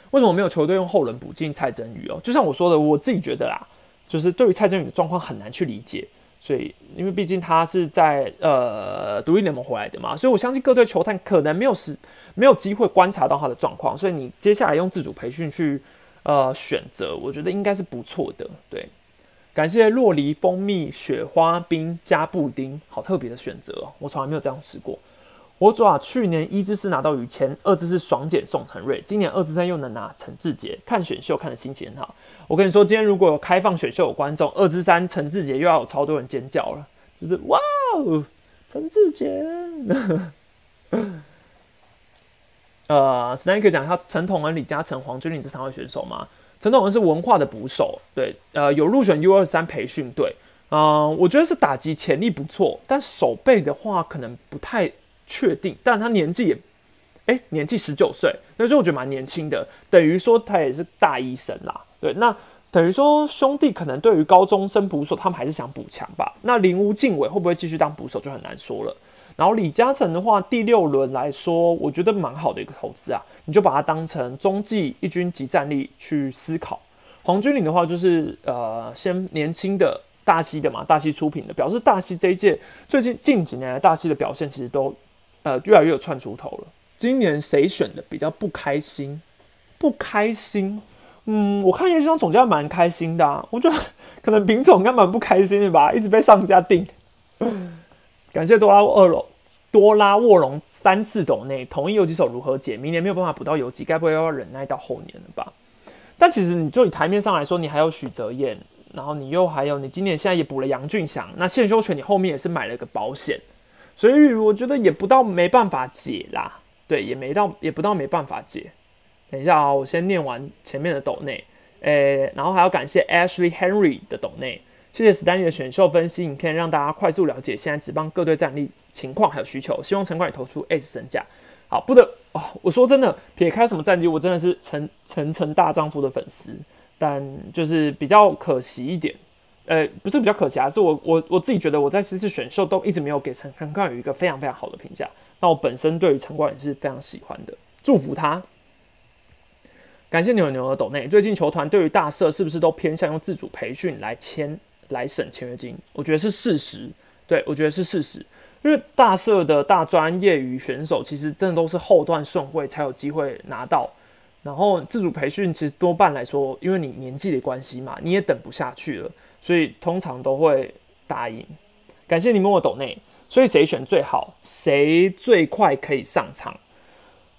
为什么没有球队用后轮补进蔡真宇哦？就像我说的，我自己觉得啦，就是对于蔡真宇的状况很难去理解，所以因为毕竟他是在呃独立联盟回来的嘛，所以我相信各队球探可能没有时没有机会观察到他的状况，所以你接下来用自主培训去呃选择，我觉得应该是不错的。对，感谢洛梨蜂蜜雪花冰加布丁，好特别的选择，我从来没有这样吃过。我爪去年一支四拿到雨前，二支是爽减宋承瑞，今年二支三又能拿陈志杰，看选秀看的心情很好。我跟你说，今天如果有开放选秀有观众，二支三陈志杰又要有超多人尖叫了，就是哇哦，陈志杰。呃，，snake 讲一下陈统恩、李嘉诚、黄君玲这三位选手吗？陈统恩是文化的捕手，对，呃，有入选 U 二三培训队，嗯，我觉得是打击潜力不错，但手背的话可能不太。确定，但他年纪也，哎，年纪十九岁，那所以我觉得蛮年轻的，等于说他也是大医生啦。对，那等于说兄弟可能对于高中生捕手，他们还是想补强吧。那林无敬伟会不会继续当捕手就很难说了。然后李嘉诚的话，第六轮来说，我觉得蛮好的一个投资啊，你就把它当成中继一军集战力去思考。黄君岭的话，就是呃，先年轻的大西的嘛，大西出品的，表示大西这一届最近近几年来大西的表现其实都。呃，越来越有窜出头了。今年谁选的比较不开心？不开心？嗯，我看叶先生总教蛮开心的。我觉得可能品总应该蛮不开心的吧，一直被上家定。感谢多拉二龙多拉卧龙三次斗内同意游击手如何解？明年没有办法补到游击，该不会又要忍耐到后年了吧？但其实你就以台面上来说，你还有许泽彦，然后你又还有你今年现在也补了杨俊祥，那现修权你后面也是买了个保险。所以我觉得也不到没办法解啦，对，也没到也不到没办法解。等一下啊，我先念完前面的斗内，诶，然后还要感谢 Ashley Henry 的斗内，谢谢史丹利的选秀分析影片，让大家快速了解现在职棒各队战力情况还有需求。希望陈冠宇投出 S 身价。好，不得哦，我说真的，撇开什么战绩，我真的是陈陈陈大丈夫的粉丝，但就是比较可惜一点。呃，不是比较可惜啊，是我我我自己觉得我在十次选秀都一直没有给陈陈冠宇一个非常非常好的评价。那我本身对于陈冠宇是非常喜欢的，祝福他。感谢牛牛的抖内。最近球团对于大社是不是都偏向用自主培训来签来省签约金？我觉得是事实，对我觉得是事实。因为大社的大专业与选手其实真的都是后段顺位才有机会拿到，然后自主培训其实多半来说，因为你年纪的关系嘛，你也等不下去了。所以通常都会答应，感谢你们我抖内。所以谁选最好，谁最快可以上场？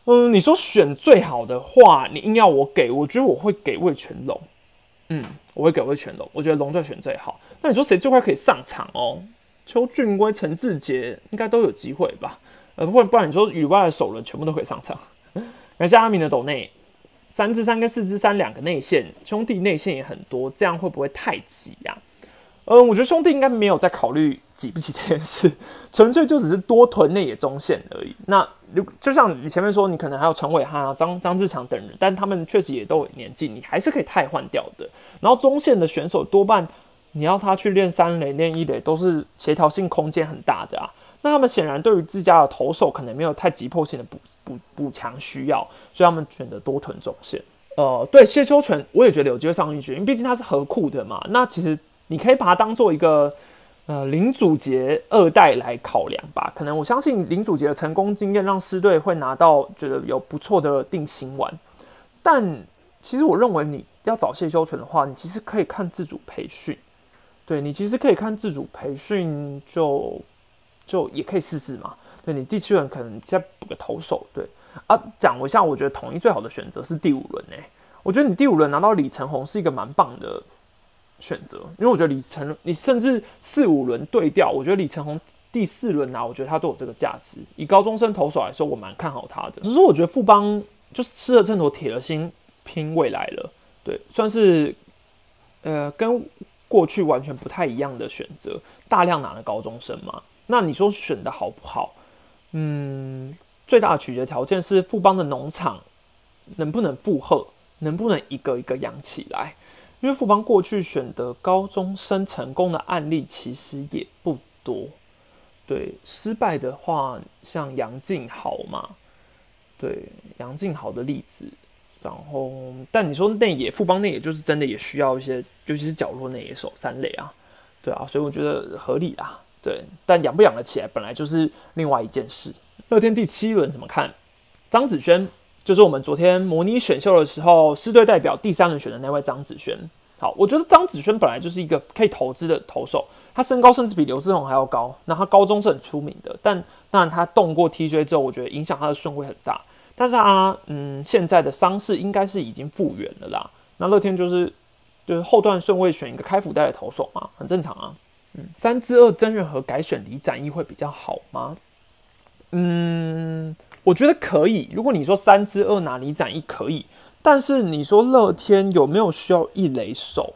嗯，你说选最好的话，你硬要我给，我觉得我会给魏全龙。嗯，我会给魏全龙，我觉得龙队选最好。那你说谁最快可以上场哦？邱俊威、陈志杰应该都有机会吧？呃，不然不然你说以外的首轮全部都可以上场。感谢阿明的抖内。三支三跟四支三两个内线，兄弟内线也很多，这样会不会太挤呀？嗯，我觉得兄弟应该没有在考虑挤不挤这件事，纯粹就只是多囤内野中线而已。那如就像你前面说，你可能还有陈伟汉啊、张张志强等人，但他们确实也都有年纪，你还是可以汰换掉的。然后中线的选手多半你要他去练三垒、练一垒，都是协调性空间很大的啊。那他们显然对于自家的投手可能没有太急迫性的补补补强需要，所以他们选择多囤中线。呃，对谢秋泉，我也觉得有机会上一局，因为毕竟他是合库的嘛。那其实你可以把它当做一个呃林祖杰二代来考量吧。可能我相信林祖杰的成功经验让师队会拿到觉得有不错的定心丸。但其实我认为你要找谢秋泉的话，你其实可以看自主培训。对你其实可以看自主培训就。就也可以试试嘛，对你第七轮可能再补个投手，对啊，讲一下，我觉得统一最好的选择是第五轮诶，我觉得你第五轮拿到李承宏是一个蛮棒的选择，因为我觉得李承你甚至四五轮对调，我觉得李承宏第四轮拿，我觉得他都有这个价值。以高中生投手来说，我蛮看好他的。只是我觉得富邦就是吃了秤砣铁了心拼未来了，对，算是呃跟过去完全不太一样的选择，大量拿的高中生嘛。那你说选的好不好？嗯，最大的取决条件是富邦的农场能不能负荷，能不能一个一个养起来。因为富邦过去选的高中生成功的案例其实也不多，对，失败的话像杨静豪嘛，对，杨静豪的例子。然后，但你说内野富邦内野就是真的也需要一些，尤其是角落内野手三垒啊，对啊，所以我觉得合理啊。对，但养不养得起来，本来就是另外一件事。乐天第七轮怎么看？张子萱就是我们昨天模拟选秀的时候，师队代表第三轮选的那位张子萱。好，我觉得张子萱本来就是一个可以投资的投手，他身高甚至比刘志宏还要高。那他高中是很出名的，但当然他动过 TJ 之后，我觉得影响他的顺位很大。但是他嗯，现在的伤势应该是已经复原了啦。那乐天就是就是后段顺位选一个开福袋的投手嘛，很正常啊。三之二真人和改选李展毅会比较好吗？嗯，我觉得可以。如果你说三之二拿李展毅可以，但是你说乐天有没有需要一垒手？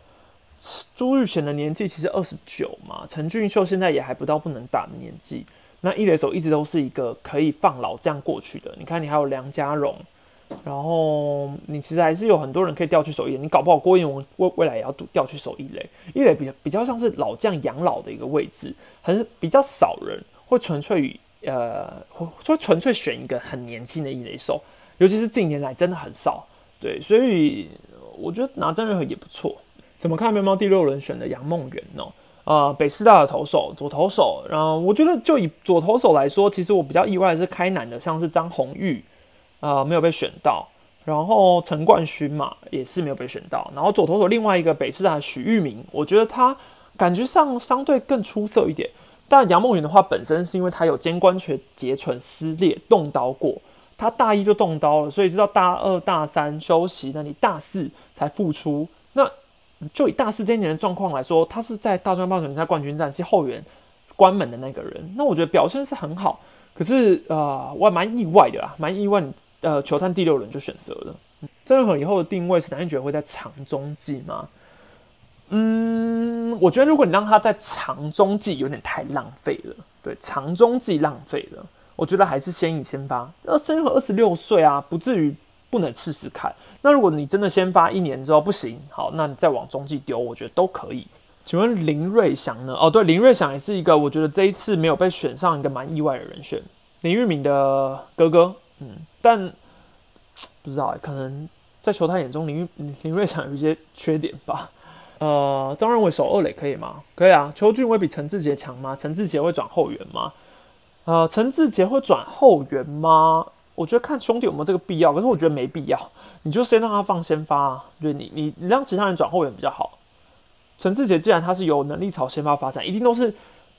朱玉贤的年纪其实二十九嘛，陈俊秀现在也还不到不能打的年纪。那一垒手一直都是一个可以放老将过去的。你看，你还有梁家荣。然后你其实还是有很多人可以调去守一垒，你搞不好郭彦文未未来也要调去守一垒，一垒比较比较像是老将养老的一个位置，很比较少人会纯粹与呃会会纯粹选一个很年轻的一垒手，尤其是近年来真的很少，对，所以我觉得拿郑仁和也不错。怎么看？喵喵第六轮选的杨梦圆呢？呃，北师大的投手左投手，然后我觉得就以左投手来说，其实我比较意外的是开南的，像是张红玉。呃，没有被选到，然后陈冠勋嘛也是没有被选到，然后左投手另外一个北师大许玉明，我觉得他感觉上相对更出色一点。但杨梦云的话，本身是因为他有肩关节结唇撕裂动刀过，他大一就动刀了，所以直到大二大三休息，那你大四才复出。那就以大四这一年的状况来说，他是在大专棒球联赛冠军战是后援关门的那个人，那我觉得表现是很好。可是啊，我还蛮意外的啊，蛮意外。呃，球探第六轮就选择了郑仁和以后的定位是，男觉得会在长中继吗？嗯，我觉得如果你让他在长中继，有点太浪费了。对，长中继浪费了，我觉得还是先以先发。那郑仁和二十六岁啊，不至于不能试试看。那如果你真的先发一年之后不行，好，那你再往中继丢，我觉得都可以。请问林瑞祥呢？哦，对，林瑞祥也是一个我觉得这一次没有被选上一个蛮意外的人选，林玉敏的哥哥。嗯，但不知道，可能在球探眼中，林林瑞祥有一些缺点吧。呃，张认为守二垒可以吗？可以啊。邱俊会比陈志杰强吗？陈志杰会转后援吗？呃，陈志杰会转后援吗？我觉得看兄弟有没有这个必要，可是我觉得没必要。你就先让他放先发，啊，对你你你让其他人转后援比较好。陈志杰既然他是有能力朝先发发展，一定都是。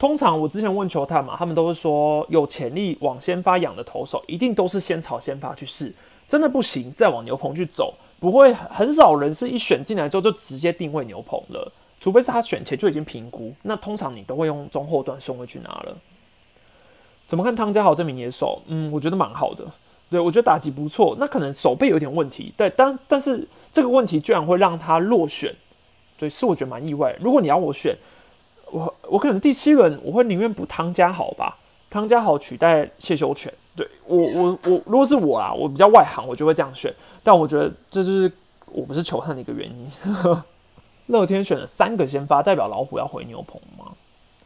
通常我之前问球探嘛，他们都是说有潜力往先发养的投手，一定都是先朝先发去试，真的不行再往牛棚去走，不会很少人是一选进来之后就直接定位牛棚了，除非是他选前就已经评估，那通常你都会用中后段顺位去拿了。怎么看汤家豪这名野手？嗯，我觉得蛮好的，对我觉得打击不错，那可能手背有点问题，对，但但是这个问题居然会让他落选，对，是我觉得蛮意外。如果你要我选。我我可能第七轮我会宁愿补汤家豪吧，汤家豪取代谢修全。对我我我如果是我啊，我比较外行，我就会这样选。但我觉得这就是我不是球探的一个原因。乐天选了三个先发，代表老虎要回牛棚吗？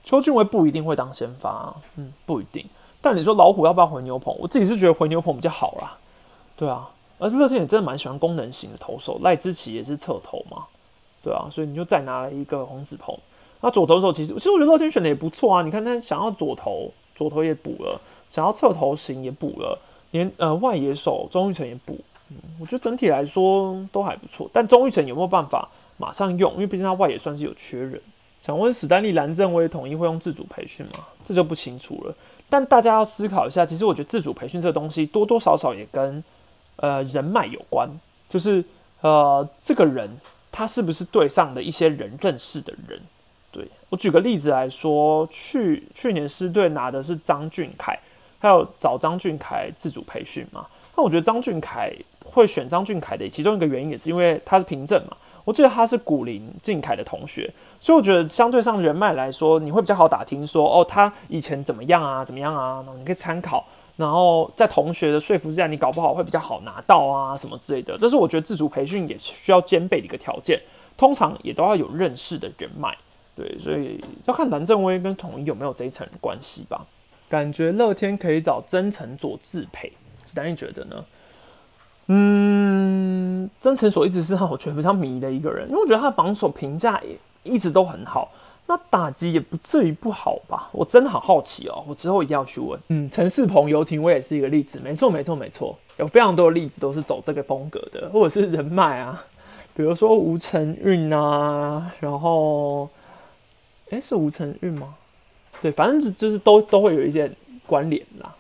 邱俊威不一定会当先发，嗯，不一定。但你说老虎要不要回牛棚？我自己是觉得回牛棚比较好啦。对啊，而且乐天也真的蛮喜欢功能型的投手，赖之奇也是侧投嘛，对啊，所以你就再拿了一个红子鹏。那左投手其实，其实我觉得乐天选的也不错啊。你看他想要左投，左投也补了；想要侧投型也补了，连呃外野手钟玉成也补。嗯，我觉得整体来说都还不错。但钟玉成有没有办法马上用？因为毕竟他外野算是有缺人。想问史丹利蓝正威统一会用自主培训吗？这就不清楚了。但大家要思考一下，其实我觉得自主培训这个东西多多少少也跟呃人脉有关，就是呃这个人他是不是队上的一些人认识的人。我举个例子来说，去去年师队拿的是张俊凯，还有找张俊凯自主培训嘛？那我觉得张俊凯会选张俊凯的其中一个原因，也是因为他是凭证嘛。我记得他是古林俊凯的同学，所以我觉得相对上人脉来说，你会比较好打听说哦，他以前怎么样啊，怎么样啊，然后你可以参考，然后在同学的说服之下，你搞不好会比较好拿到啊什么之类的。这是我觉得自主培训也需要兼备的一个条件，通常也都要有认识的人脉。对，所以要看蓝正威跟统一有没有这一层关系吧。感觉乐天可以找真诚做自培，史丹利觉得呢？嗯，曾诚所一直是让我觉得非常迷的一个人，因为我觉得他的防守评价也一直都很好，那打击也不至于不好吧？我真的好好奇哦，我之后一定要去问。嗯，陈世鹏、游艇，我也是一个例子，没错，没错，没错，有非常多的例子都是走这个风格的，或者是人脉啊，比如说吴承运啊，然后，哎，是吴承运吗？对，反正就是都都会有一些关联啦。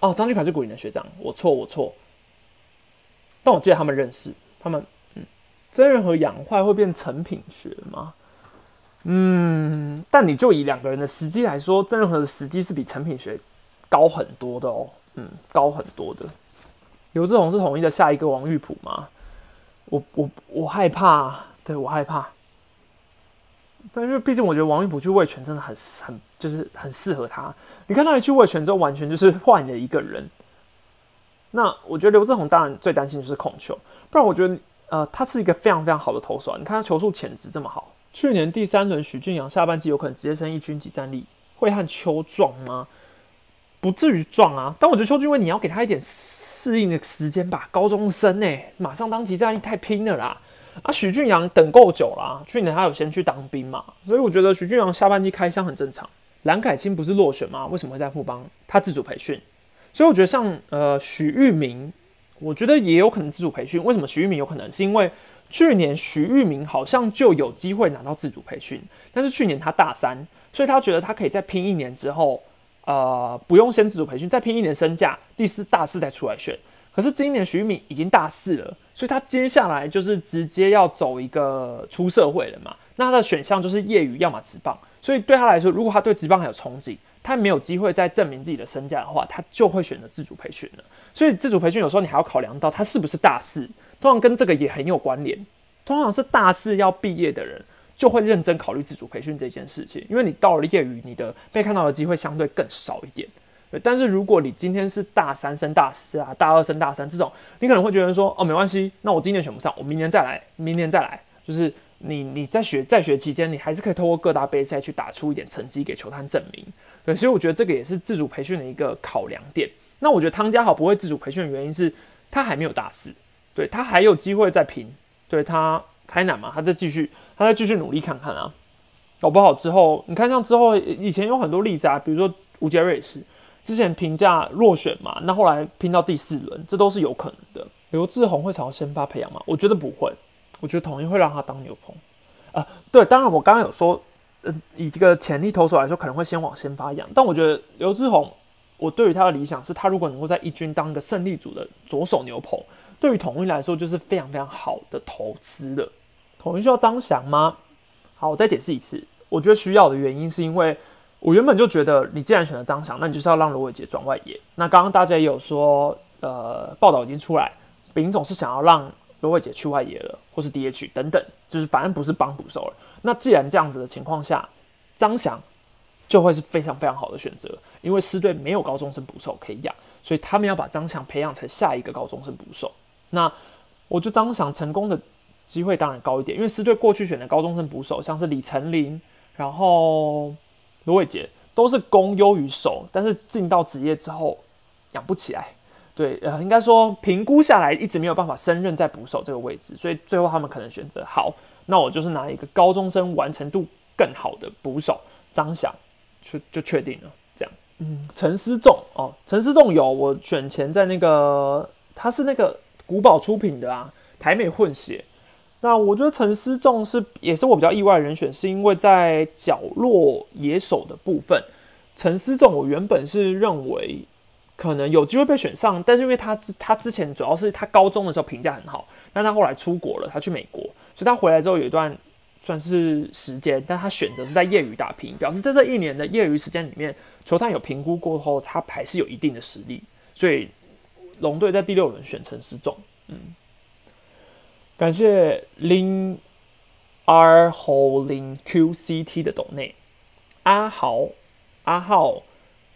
哦，张俊凯是古林的学长，我错，我错。但我记得他们认识，他们嗯，真人和氧化会变成品学吗？嗯，但你就以两个人的时机来说，真人和的时机是比成品学高很多的哦，嗯，高很多的。刘志宏是统一的下一个王玉普吗？我我我害怕，对我害怕。但因为毕竟我觉得王玉普去卫权真的很很就是很适合他。你看他一去卫权之后，完全就是换了一个人。那我觉得刘志宏当然最担心就是控球，不然我觉得呃他是一个非常非常好的投手。啊你看他球速潜质这么好，去年第三轮许俊阳下半季有可能直接升一军级战力，会和邱撞吗？不至于撞啊，但我觉得邱俊威你要给他一点适应的时间吧。高中生呢，马上当级战力太拼了啦。啊，许俊阳等够久了，去年他有先去当兵嘛，所以我觉得许俊阳下半季开箱很正常。蓝凯清不是落选吗？为什么会在富邦？他自主培训。所以我觉得像呃许玉明，我觉得也有可能自主培训。为什么许玉明有可能？是因为去年许玉明好像就有机会拿到自主培训，但是去年他大三，所以他觉得他可以再拼一年之后，呃，不用先自主培训，再拼一年身价，第四大四再出来选。可是今年徐敏已经大四了，所以他接下来就是直接要走一个出社会了嘛。那他的选项就是业余，要么职棒。所以对他来说，如果他对职棒还有憧憬，他没有机会再证明自己的身价的话，他就会选择自主培训了。所以自主培训有时候你还要考量到他是不是大四，通常跟这个也很有关联。通常是大四要毕业的人，就会认真考虑自主培训这件事情，因为你到了业余，你的被看到的机会相对更少一点。但是如果你今天是大三升大四啊，大二升大三这种，你可能会觉得说，哦，没关系，那我今年选不上，我明年再来，明年再来，就是。你你在学在学期间，你还是可以透过各大杯赛去打出一点成绩给球探证明。对，所以我觉得这个也是自主培训的一个考量点。那我觉得汤家豪不会自主培训的原因是他还没有大四，对他还有机会再拼。对他开难嘛，他再继续，他再继续努力看看啊，搞不好之后，你看像之后以前有很多例子啊，比如说吴杰瑞也是之前评价落选嘛，那后来拼到第四轮，这都是有可能的。刘志宏会朝先发培养吗？我觉得不会。我觉得统一会让他当牛棚，啊，对，当然我刚刚有说，呃，以一个潜力投手来说，可能会先往先发养。但我觉得刘志宏，我对于他的理想是，他如果能够在一军当一个胜利组的左手牛棚，对于统一来说就是非常非常好的投资的。统一需要张翔吗？好，我再解释一次，我觉得需要的原因是因为我原本就觉得，你既然选择张翔，那你就是要让罗伟杰转外野。那刚刚大家也有说，呃，报道已经出来，丙总是想要让。罗伟杰去外野了，或是 DH 等等，就是反正不是帮捕手了。那既然这样子的情况下，张翔就会是非常非常好的选择，因为师队没有高中生捕手可以养，所以他们要把张翔培养成下一个高中生捕手。那我觉得张翔成功的机会当然高一点，因为师队过去选的高中生捕手，像是李成林，然后罗伟杰，都是攻优于守，但是进到职业之后养不起来。对，呃，应该说评估下来一直没有办法升任在捕手这个位置，所以最后他们可能选择好，那我就是拿一个高中生完成度更好的捕手张翔，就就确定了这样。嗯，陈思仲哦，陈思仲有我选前在那个他是那个古堡出品的啊，台美混血。那我觉得陈思仲是也是我比较意外的人选，是因为在角落野手的部分，陈思仲我原本是认为。可能有机会被选上，但是因为他之他之前主要是他高中的时候评价很好，但他后来出国了，他去美国，所以他回来之后有一段算是时间，但他选择是在业余打拼，表示在这一年的业余时间里面，球探有评估过后，他还是有一定的实力，所以龙队在第六轮选陈思仲，嗯，感谢林 R 侯林 QCT 的董内阿豪阿浩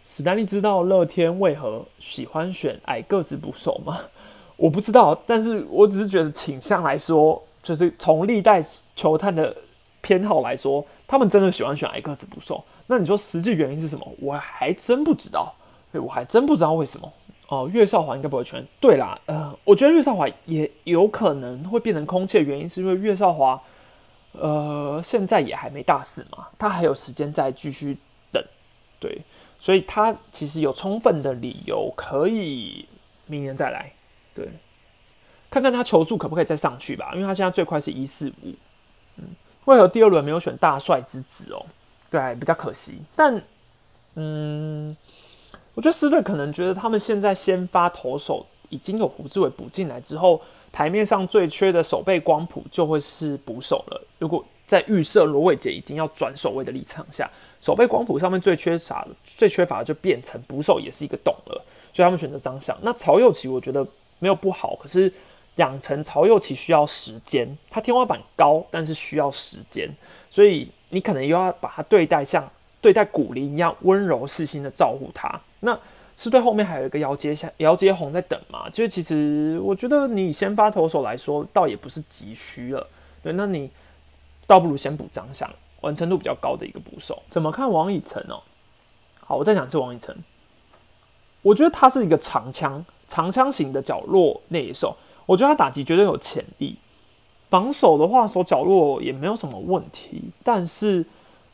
史丹利知道乐天为何喜欢选矮个子捕手吗？我不知道，但是我只是觉得倾向来说，就是从历代球探的偏好来说，他们真的喜欢选矮个子捕手。那你说实际原因是什么？我还真不知道，对我还真不知道为什么。哦，岳少华应该不会圈。对啦，呃，我觉得岳少华也有可能会变成空气的原因，是因为岳少华，呃，现在也还没大四嘛，他还有时间再继续等，对，所以他其实有充分的理由可以明年再来，对，看看他球速可不可以再上去吧，因为他现在最快是一四五，嗯，为何第二轮没有选大帅之子哦？对，比较可惜，但，嗯。我觉得斯队可能觉得他们现在先发投手已经有胡志伟补进来之后，台面上最缺的守备光谱就会是捕手了。如果在预设罗伟杰已经要转守卫的立场下，守备光谱上面最缺啥、最缺乏的就变成捕手也是一个洞了。所以他们选择张相。那曹佑奇我觉得没有不好，可是养成曹佑奇需要时间，他天花板高，但是需要时间，所以你可能又要把他对待像对待古林一样温柔细心的照顾他。那是对后面还有一个姚杰下姚杰宏在等嘛？就是其实我觉得你先发投手来说，倒也不是急需了。对，那你倒不如先补张相，完成度比较高的一个捕手。怎么看王以诚哦？好，我再讲一次王以诚。我觉得他是一个长枪长枪型的角落内野手，我觉得他打击绝对有潜力。防守的话，守角落也没有什么问题，但是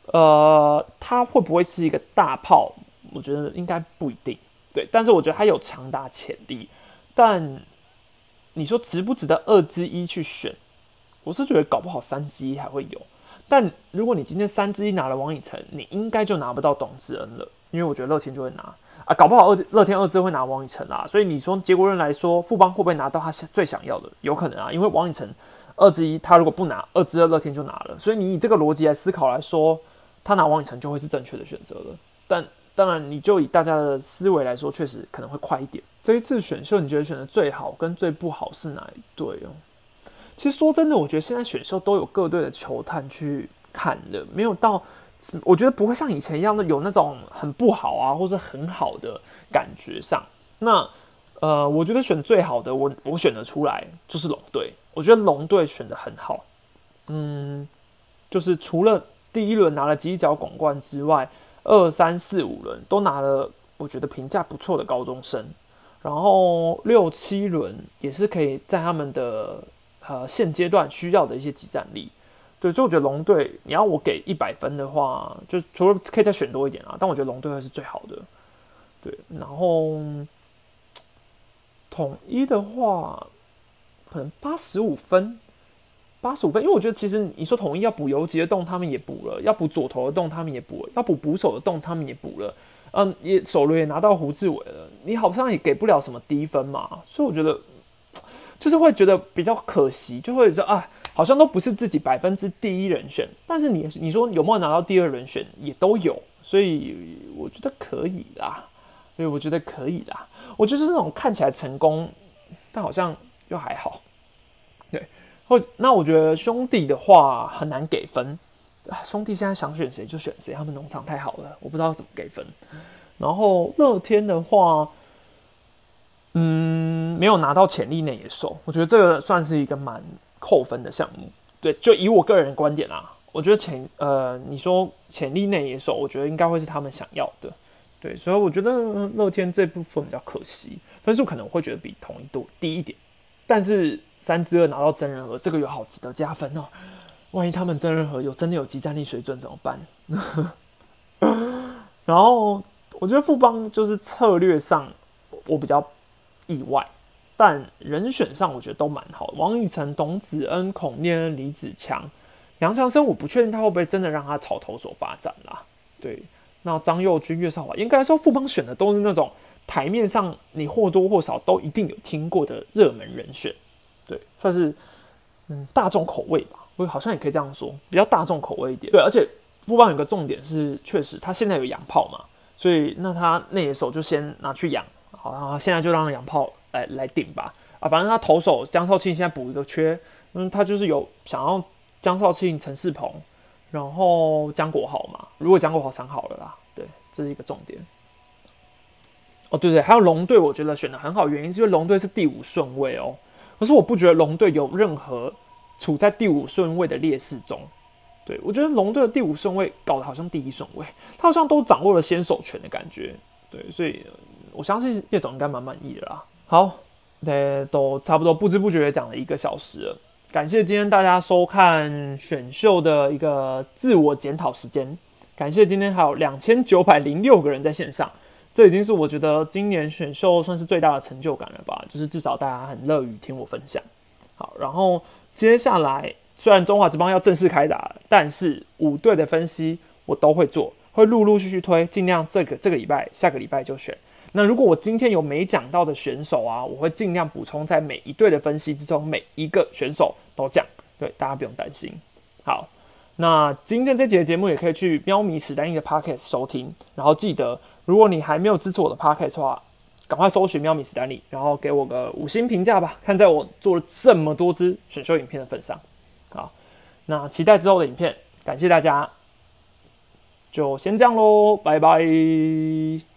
呃，他会不会是一个大炮？我觉得应该不一定，对，但是我觉得他有强大潜力。但你说值不值得二之一去选？我是觉得搞不好三之一还会有。但如果你今天三之一拿了王以诚，你应该就拿不到董志恩了，因为我觉得乐天就会拿啊，搞不好二乐天二之会拿王以诚啊。所以你说结果论来说，富邦会不会拿到他最想要的？有可能啊，因为王以诚二之一，他如果不拿二之二，乐天就拿了。所以你以这个逻辑来思考来说，他拿王以诚就会是正确的选择了。但当然，你就以大家的思维来说，确实可能会快一点。这一次选秀，你觉得选的最好跟最不好是哪一队哦？其实说真的，我觉得现在选秀都有各队的球探去看的，没有到，我觉得不会像以前一样的有那种很不好啊，或是很好的感觉上。那呃，我觉得选最好的，我我选得出来就是龙队。我觉得龙队选的很好，嗯，就是除了第一轮拿了犄角广冠之外。二三四五轮都拿了，我觉得评价不错的高中生，然后六七轮也是可以在他们的呃现阶段需要的一些集战力，对，所以我觉得龙队你要我给一百分的话，就除了可以再选多一点啊，但我觉得龙队会是最好的，对，然后统一的话可能八十五分。八十五分，因为我觉得其实你说统一要补游击的洞，他们也补了；要补左投的洞，他们也补了；要补捕手的洞，他们也补了。嗯，也首轮也拿到胡志伟了，你好像也给不了什么低分嘛，所以我觉得就是会觉得比较可惜，就会说啊，好像都不是自己百分之第一人选，但是你你说有没有拿到第二人选也都有，所以我觉得可以啦，所以我觉得可以啦，我就是那种看起来成功，但好像又还好。那我觉得兄弟的话很难给分，兄弟现在想选谁就选谁，他们农场太好了，我不知道怎么给分。然后乐天的话，嗯，没有拿到潜力内野手，我觉得这个算是一个蛮扣分的项目。对，就以我个人观点啊，我觉得潜呃，你说潜力内野手，我觉得应该会是他们想要的。对，所以我觉得乐天这部分比较可惜，分数可能会觉得比同一度低一点。但是三之二拿到真人和，这个有好值得加分哦。万一他们真人和有真的有集战力水准怎么办？然后我觉得富邦就是策略上我比较意外，但人选上我觉得都蛮好。王以诚、董子恩、孔念恩、李子强、杨强生，我不确定他会不会真的让他朝投手发展啦。对，那张佑军、岳少华，应该说富邦选的都是那种。台面上你或多或少都一定有听过的热门人选，对，算是嗯大众口味吧，我好像也可以这样说，比较大众口味一点。对，而且富邦有个重点是，确实他现在有洋炮嘛，所以那他那野手就先拿去养，好，然后现在就让洋炮来来顶吧。啊，反正他投手江少庆现在补一个缺，嗯，他就是有想要江少庆、陈世鹏，然后江国豪嘛。如果江国豪伤好了啦，对，这是一个重点。哦，对对，还有龙队，我觉得选的很好，原因就是龙队是第五顺位哦。可是我不觉得龙队有任何处在第五顺位的劣势中。对我觉得龙队的第五顺位搞得好像第一顺位，他好像都掌握了先手权的感觉。对，所以我相信叶总应该蛮满意的啦。好，那，都差不多不知不觉讲了一个小时了。感谢今天大家收看选秀的一个自我检讨时间。感谢今天还有两千九百零六个人在线上，这已经是我觉得今年选秀算是最大的成就感了吧。就是至少大家很乐于听我分享。好，然后接下来虽然中华之邦要正式开打，但是五队的分析我都会做，会陆陆续续推，尽量这个这个礼拜、下个礼拜就选。那如果我今天有没讲到的选手啊，我会尽量补充在每一队的分析之中，每一个选手都讲，对大家不用担心。好，那今天这节节目也可以去喵咪史丹利的 podcast 收听，然后记得，如果你还没有支持我的 podcast 的话，赶快搜寻喵米史丹利，然后给我个五星评价吧。看在我做了这么多支选秀影片的份上，好，那期待之后的影片，感谢大家，就先这样喽，拜拜。